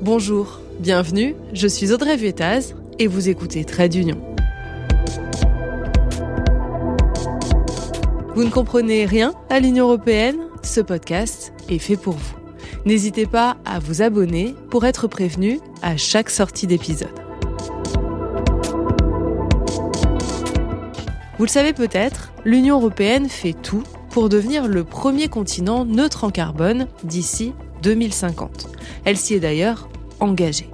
Bonjour, bienvenue, je suis Audrey Vuettaz et vous écoutez Trade d'Union. Vous ne comprenez rien à l'Union européenne Ce podcast est fait pour vous. N'hésitez pas à vous abonner pour être prévenu à chaque sortie d'épisode. Vous le savez peut-être, l'Union européenne fait tout pour devenir le premier continent neutre en carbone d'ici 2050. Elle s'y est d'ailleurs engagée.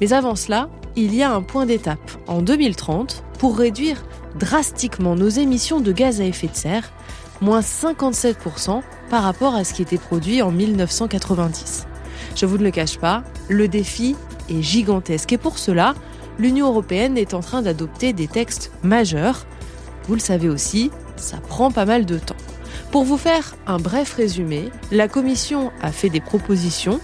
Mais avant cela, il y a un point d'étape en 2030 pour réduire drastiquement nos émissions de gaz à effet de serre, moins 57% par rapport à ce qui était produit en 1990. Je vous ne le cache pas, le défi est gigantesque et pour cela, l'Union européenne est en train d'adopter des textes majeurs. Vous le savez aussi, ça prend pas mal de temps. Pour vous faire un bref résumé, la Commission a fait des propositions,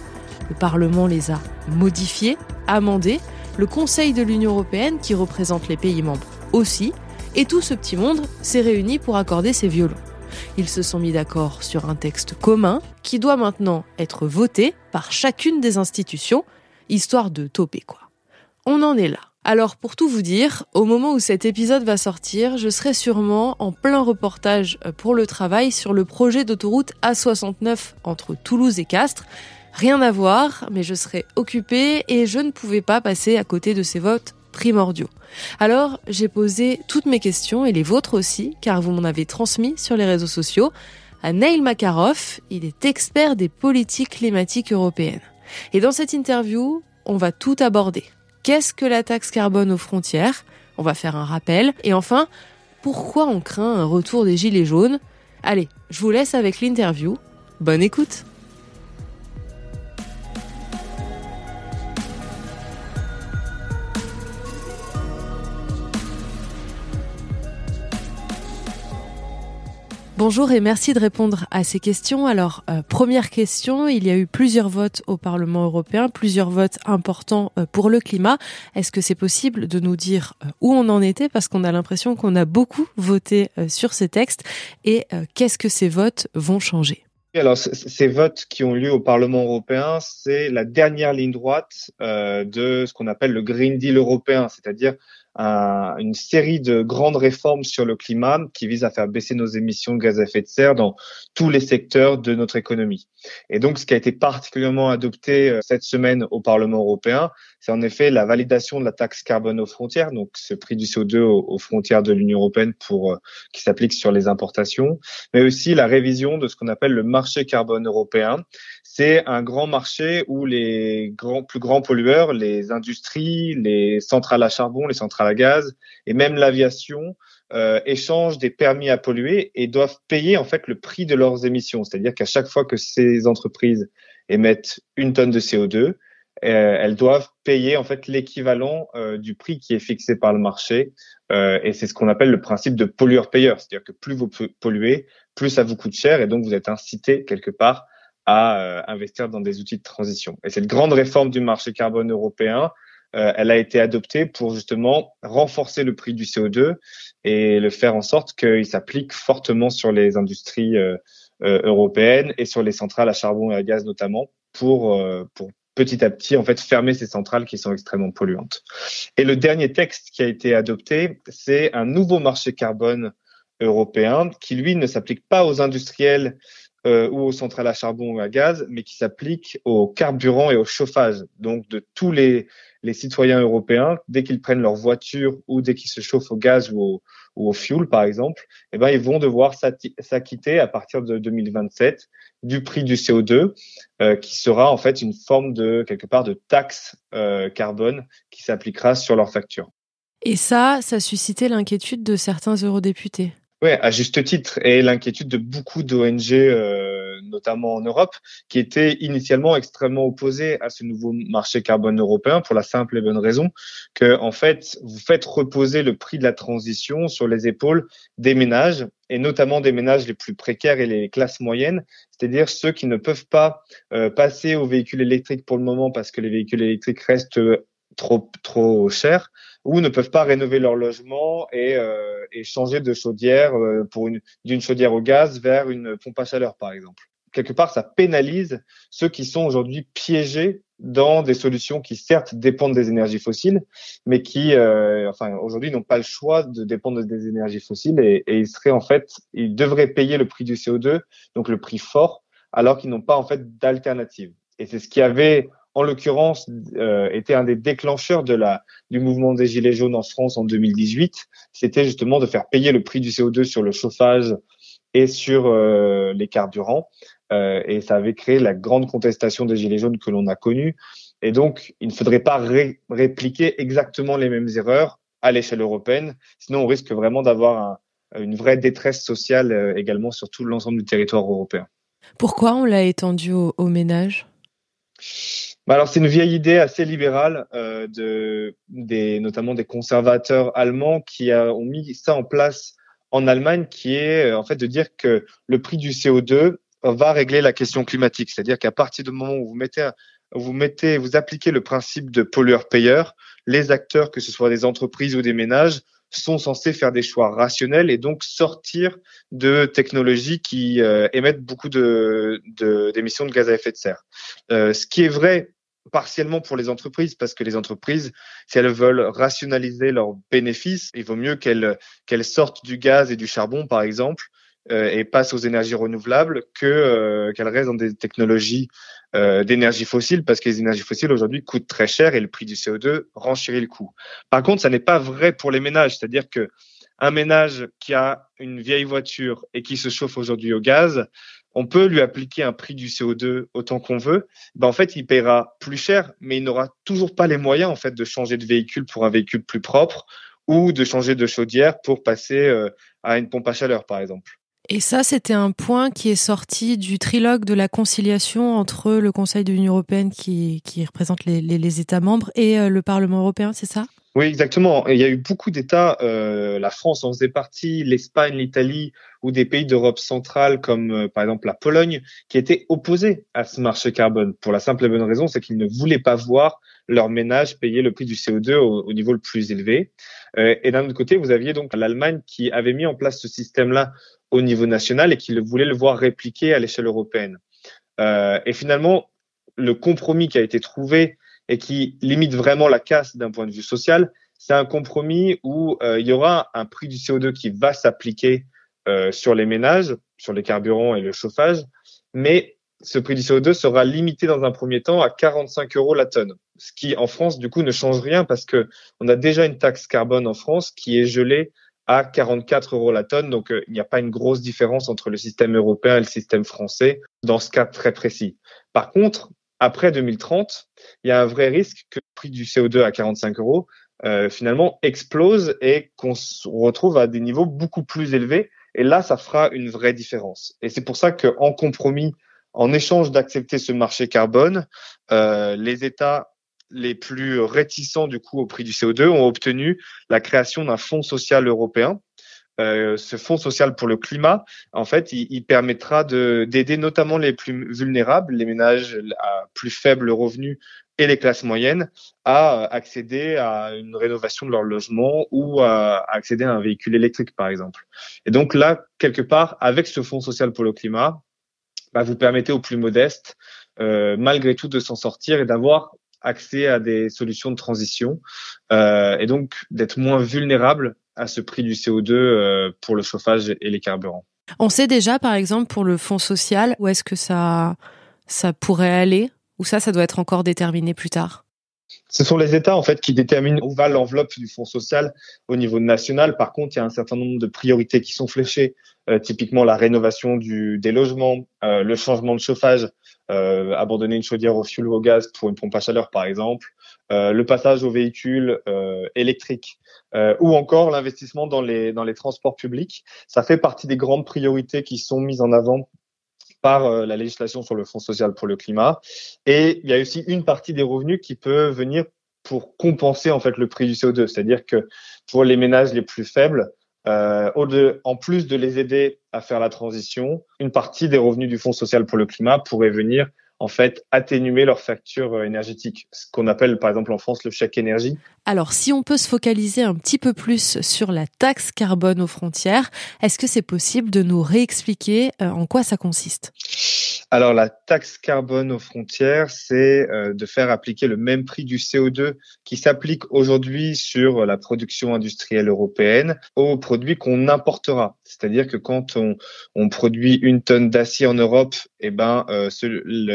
le Parlement les a modifiées, amendées, le Conseil de l'Union européenne, qui représente les pays membres aussi, et tout ce petit monde s'est réuni pour accorder ses violons. Ils se sont mis d'accord sur un texte commun qui doit maintenant être voté par chacune des institutions, histoire de toper quoi. On en est là. Alors pour tout vous dire, au moment où cet épisode va sortir, je serai sûrement en plein reportage euh, pour le travail sur le projet d'autoroute A69 entre Toulouse et Castres. Rien à voir, mais je serai occupée et je ne pouvais pas passer à côté de ces votes primordiaux. Alors j'ai posé toutes mes questions et les vôtres aussi, car vous m'en avez transmis sur les réseaux sociaux, à Neil Makarov, il est expert des politiques climatiques européennes. Et dans cette interview, on va tout aborder. Qu'est-ce que la taxe carbone aux frontières? On va faire un rappel. Et enfin, pourquoi on craint un retour des gilets jaunes? Allez, je vous laisse avec l'interview. Bonne écoute Bonjour et merci de répondre à ces questions. Alors, euh, première question, il y a eu plusieurs votes au Parlement européen, plusieurs votes importants euh, pour le climat. Est-ce que c'est possible de nous dire euh, où on en était? Parce qu'on a l'impression qu'on a beaucoup voté sur ces textes. Et qu'est-ce que ces votes vont changer? Alors, ces votes qui ont lieu au Parlement européen, c'est la dernière ligne droite de ce qu'on appelle le Green Deal européen, c'est-à-dire une série de grandes réformes sur le climat qui visent à faire baisser nos émissions de gaz à effet de serre dans tous les secteurs de notre économie. Et donc, ce qui a été particulièrement adopté euh, cette semaine au Parlement européen, c'est en effet la validation de la taxe carbone aux frontières, donc ce prix du CO2 aux, frontières de l'Union européenne pour euh, qui s'applique sur les importations, mais aussi la révision de ce qu'on appelle le marché carbone européen. C'est un grand marché où les grands, plus grands pollueurs, les industries, les centrales à charbon, les centrales à gaz et même l'aviation euh, échangent des permis à polluer et doivent payer en fait le prix de leurs émissions. C'est-à-dire qu'à chaque fois que ces entreprises émettent une tonne de CO2, euh, elles doivent payer en fait l'équivalent euh, du prix qui est fixé par le marché. Euh, et c'est ce qu'on appelle le principe de pollueur-payeur. C'est-à-dire que plus vous polluez, plus ça vous coûte cher et donc vous êtes incité quelque part à investir dans des outils de transition. Et cette grande réforme du marché carbone européen, euh, elle a été adoptée pour justement renforcer le prix du CO2 et le faire en sorte qu'il s'applique fortement sur les industries européennes et sur les centrales à charbon et à gaz notamment pour, pour petit à petit en fait fermer ces centrales qui sont extrêmement polluantes. Et le dernier texte qui a été adopté, c'est un nouveau marché carbone européen qui lui ne s'applique pas aux industriels euh, ou aux centrales à charbon ou à gaz, mais qui s'applique au carburant et au chauffage. Donc de tous les, les citoyens européens, dès qu'ils prennent leur voiture ou dès qu'ils se chauffent au gaz ou au, ou au fuel, par exemple, eh ben, ils vont devoir s'acquitter à partir de 2027 du prix du CO2, euh, qui sera en fait une forme de quelque part de taxe euh, carbone qui s'appliquera sur leur facture. Et ça, ça suscitait l'inquiétude de certains eurodéputés. Oui, à juste titre, et l'inquiétude de beaucoup d'ONG, euh, notamment en Europe, qui étaient initialement extrêmement opposées à ce nouveau marché carbone européen pour la simple et bonne raison que, en fait, vous faites reposer le prix de la transition sur les épaules des ménages et notamment des ménages les plus précaires et les classes moyennes, c'est-à-dire ceux qui ne peuvent pas euh, passer aux véhicules électriques pour le moment parce que les véhicules électriques restent trop trop chers ou ne peuvent pas rénover leur logement et, euh, et changer de chaudière euh, pour une d'une chaudière au gaz vers une pompe à chaleur par exemple. quelque part, ça pénalise ceux qui sont aujourd'hui piégés dans des solutions qui certes dépendent des énergies fossiles, mais qui, euh, enfin, aujourd'hui n'ont pas le choix de dépendre des énergies fossiles et, et ils seraient en fait, ils devraient payer le prix du CO2, donc le prix fort, alors qu'ils n'ont pas en fait d'alternative. Et c'est ce qui avait, en l'occurrence, euh, été un des déclencheurs de la du mouvement des gilets jaunes en France en 2018. C'était justement de faire payer le prix du CO2 sur le chauffage et sur euh, les carburants. Euh, et ça avait créé la grande contestation des Gilets jaunes que l'on a connue. Et donc, il ne faudrait pas répliquer exactement les mêmes erreurs à l'échelle européenne, sinon on risque vraiment d'avoir une vraie détresse sociale euh, également sur tout l'ensemble du territoire européen. Pourquoi on l'a étendu aux au ménages? Bah alors c'est une vieille idée assez libérale euh, de des notamment des conservateurs allemands qui ont mis ça en place en Allemagne, qui est euh, en fait de dire que le prix du CO2 va régler la question climatique. C'est-à-dire qu'à partir du moment où vous mettez, vous mettez, vous appliquez le principe de pollueur-payeur, les acteurs, que ce soit des entreprises ou des ménages, sont censés faire des choix rationnels et donc sortir de technologies qui euh, émettent beaucoup de, d'émissions de, gaz à effet de serre. Euh, ce qui est vrai partiellement pour les entreprises parce que les entreprises, si elles veulent rationaliser leurs bénéfices, il vaut mieux qu'elles qu'elles sortent du gaz et du charbon, par exemple, euh, et passent aux énergies renouvelables que euh, qu'elles restent dans des technologies euh, d'énergie fossile parce que les énergies fossiles aujourd'hui coûtent très cher et le prix du CO2 renchérit le coût. Par contre, ça n'est pas vrai pour les ménages, c'est-à-dire que un ménage qui a une vieille voiture et qui se chauffe aujourd'hui au gaz, on peut lui appliquer un prix du CO2 autant qu'on veut. Ben en fait, il paiera plus cher, mais il n'aura toujours pas les moyens en fait de changer de véhicule pour un véhicule plus propre ou de changer de chaudière pour passer à une pompe à chaleur, par exemple. Et ça, c'était un point qui est sorti du trilogue de la conciliation entre le Conseil de l'Union européenne, qui, représente les, États membres, et euh, le Parlement européen, c'est ça? Oui, exactement. Il y a eu beaucoup d'États, euh, la France en faisait partie, l'Espagne, l'Italie, ou des pays d'Europe centrale, comme euh, par exemple la Pologne, qui étaient opposés à ce marché carbone, pour la simple et bonne raison, c'est qu'ils ne voulaient pas voir leur ménage payer le prix du CO2 au, au niveau le plus élevé. Euh, et d'un autre côté, vous aviez donc l'Allemagne qui avait mis en place ce système-là au niveau national et qui voulait le voir répliqué à l'échelle européenne. Euh, et finalement, le compromis qui a été trouvé et qui limite vraiment la casse d'un point de vue social, c'est un compromis où euh, il y aura un prix du CO2 qui va s'appliquer euh, sur les ménages, sur les carburants et le chauffage, mais ce prix du CO2 sera limité dans un premier temps à 45 euros la tonne, ce qui en France du coup ne change rien parce que on a déjà une taxe carbone en France qui est gelée à 44 euros la tonne. Donc, euh, il n'y a pas une grosse différence entre le système européen et le système français dans ce cas très précis. Par contre, après 2030, il y a un vrai risque que le prix du CO2 à 45 euros euh, finalement explose et qu'on se retrouve à des niveaux beaucoup plus élevés. Et là, ça fera une vraie différence. Et c'est pour ça qu'en compromis, en échange d'accepter ce marché carbone, euh, les États les plus réticents du coup au prix du CO2 ont obtenu la création d'un fonds social européen. Euh, ce fonds social pour le climat, en fait, il, il permettra d'aider notamment les plus vulnérables, les ménages à plus faible revenu et les classes moyennes à accéder à une rénovation de leur logement ou à accéder à un véhicule électrique, par exemple. Et donc là, quelque part, avec ce fonds social pour le climat, bah, vous permettez aux plus modestes, euh, malgré tout, de s'en sortir et d'avoir accès à des solutions de transition euh, et donc d'être moins vulnérable à ce prix du CO2 euh, pour le chauffage et les carburants. On sait déjà, par exemple, pour le fonds social, où est-ce que ça, ça pourrait aller Ou ça, ça doit être encore déterminé plus tard? Ce sont les États en fait qui déterminent où va l'enveloppe du fonds social au niveau national. Par contre, il y a un certain nombre de priorités qui sont fléchées, euh, typiquement la rénovation du, des logements, euh, le changement de chauffage, euh, abandonner une chaudière au fioul ou au gaz pour une pompe à chaleur par exemple, le passage aux véhicules euh, électriques ou encore l'investissement dans les, dans les transports publics. Ça fait partie des grandes priorités qui sont mises en avant par la législation sur le Fonds social pour le climat. Et il y a aussi une partie des revenus qui peut venir pour compenser en fait le prix du CO2. C'est-à-dire que pour les ménages les plus faibles, euh, en plus de les aider à faire la transition, une partie des revenus du Fonds social pour le climat pourrait venir en fait atténuer leur facture euh, énergétique, ce qu'on appelle par exemple en France le chèque énergie. Alors si on peut se focaliser un petit peu plus sur la taxe carbone aux frontières, est-ce que c'est possible de nous réexpliquer euh, en quoi ça consiste? Alors la taxe carbone aux frontières, c'est euh, de faire appliquer le même prix du CO2 qui s'applique aujourd'hui sur la production industrielle européenne aux produits qu'on importera. C'est-à-dire que quand on, produit une tonne d'acier en Europe, eh ben euh,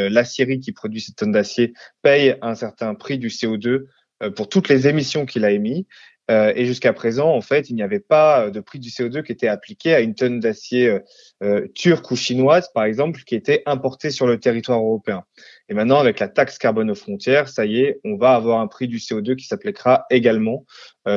l'acierie qui produit cette tonne d'acier paye un certain prix du CO2 euh, pour toutes les émissions qu'il a émis euh, et jusqu'à présent, en fait, il n'y avait pas de prix du CO2 qui était appliqué à une tonne d'acier euh, euh, turque ou chinoise, par exemple, qui était importée sur le territoire européen. Et maintenant, avec la taxe carbone aux frontières, ça y est, on va avoir un prix du CO2 qui s'appliquera également,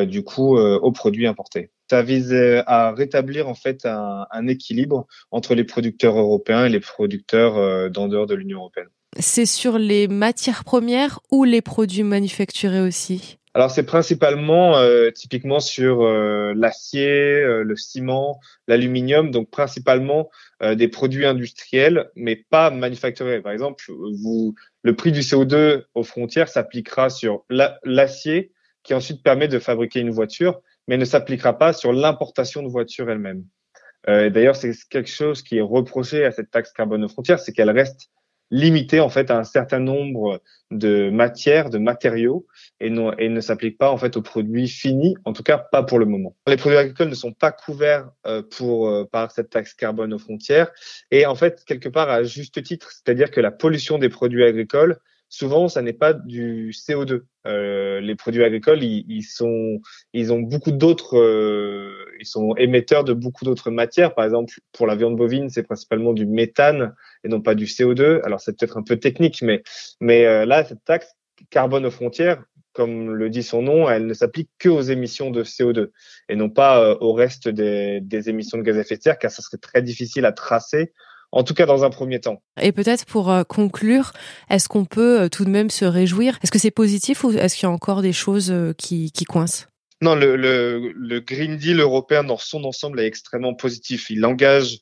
du coup, aux produits importés. Ça vise à rétablir en fait un, un, équilibre entre les producteurs européens et les producteurs d'en dehors de l'Union européenne. C'est sur les matières premières ou les produits manufacturés aussi? Alors c'est principalement euh, typiquement sur euh, l'acier, euh, le ciment, l'aluminium, donc principalement des produits industriels, mais pas manufacturés. Par exemple, vous, le prix du CO2 aux frontières s'appliquera sur l'acier qui ensuite permet de fabriquer une voiture, mais ne s'appliquera pas sur l'importation de voitures elle-même. D'ailleurs, c'est quelque chose qui est reproché à cette taxe carbone aux frontières, c'est qu'elle reste limité en fait à un certain nombre de matières, de matériaux, et, non, et ne s'applique pas en fait aux produits finis, en tout cas pas pour le moment. Les produits agricoles ne sont pas couverts euh, pour euh, par cette taxe carbone aux frontières, et en fait quelque part à juste titre, c'est-à-dire que la pollution des produits agricoles souvent, ça n'est pas du CO2. Euh, les produits agricoles, ils, ils, sont, ils ont beaucoup d'autres, euh, ils sont émetteurs de beaucoup d'autres matières. Par exemple, pour la viande bovine, c'est principalement du méthane et non pas du CO2. Alors, c'est peut-être un peu technique, mais, mais euh, là, cette taxe carbone aux frontières, comme le dit son nom, elle ne s'applique que aux émissions de CO2 et non pas euh, au reste des, des émissions de gaz à effet de serre, car ça serait très difficile à tracer en tout cas dans un premier temps. Et peut-être pour euh, conclure, est-ce qu'on peut tout de même se réjouir? Est-ce que c'est positif ou est-ce qu'il y a encore des choses qui, qui coincent? Non, le, Green Deal européen dans son ensemble est extrêmement positif. Il engage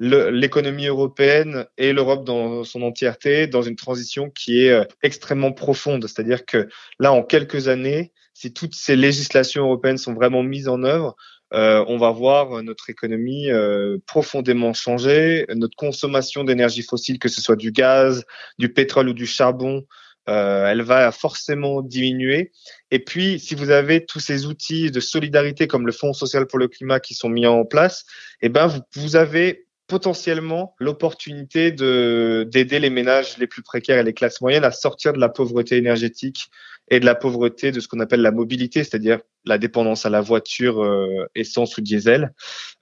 l'économie européenne et l'Europe dans son entièreté dans une transition qui est extrêmement profonde. C'est-à-dire que là, en quelques années, si toutes ces législations européennes sont vraiment mises en œuvre, euh, on va voir notre économie euh, profondément changer, notre consommation d'énergie fossile, que ce soit du gaz, du pétrole ou du charbon, euh, elle va forcément diminuer. Et puis, si vous avez tous ces outils de solidarité comme le Fonds social pour le climat qui sont mis en place, eh ben vous, vous avez potentiellement l'opportunité de d'aider les ménages les plus précaires et les classes moyennes à sortir de la pauvreté énergétique et de la pauvreté de ce qu'on appelle la mobilité, c'est-à-dire la dépendance à la voiture euh, essence ou diesel.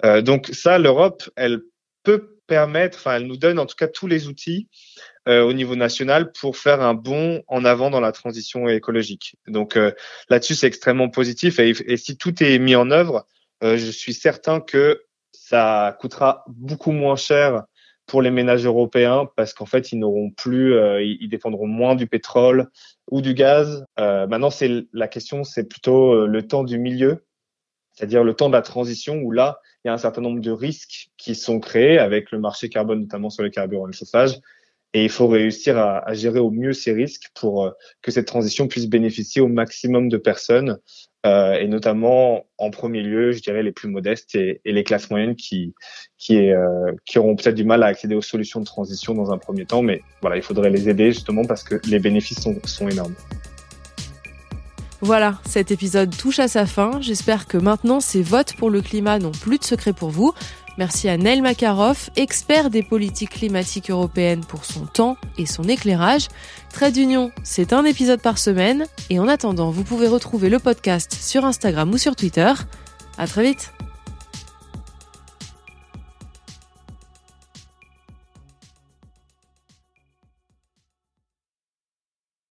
Euh, donc ça, l'Europe, elle peut elle nous donne en tout cas tous les outils euh, au niveau national pour faire un bond en avant dans la transition écologique. Donc euh, là-dessus, c'est extrêmement positif. Et, si tout est mis en œuvre, euh, je suis certain que ça coûtera beaucoup moins cher pour les ménages européens parce qu'en fait ils n'auront plus, euh, ils dépendront moins du pétrole ou du gaz. Maintenant c'est la question, c'est plutôt le temps du milieu, c'est-à-dire le temps de la transition où là il y a un certain nombre de risques qui sont créés avec le marché carbone notamment sur les carburants et le chauffage. Et il faut réussir à, gérer au mieux ces risques pour que cette transition puisse bénéficier au maximum de personnes euh, et notamment en premier lieu, je dirais les plus modestes et, les classes moyennes qui qui, euh, qui auront peut-être du mal à accéder aux solutions de transition dans un premier temps, mais voilà, il faudrait les aider justement parce que les bénéfices sont, sont énormes. Voilà, cet épisode touche à sa fin. J'espère que maintenant ces votes pour le climat n'ont plus de secret pour vous. Merci à Neil Makarov, expert des politiques climatiques européennes pour son temps et son éclairage. Trade d'Union, c'est un épisode par semaine et en attendant, vous pouvez retrouver le podcast sur Instagram ou sur Twitter. À très vite!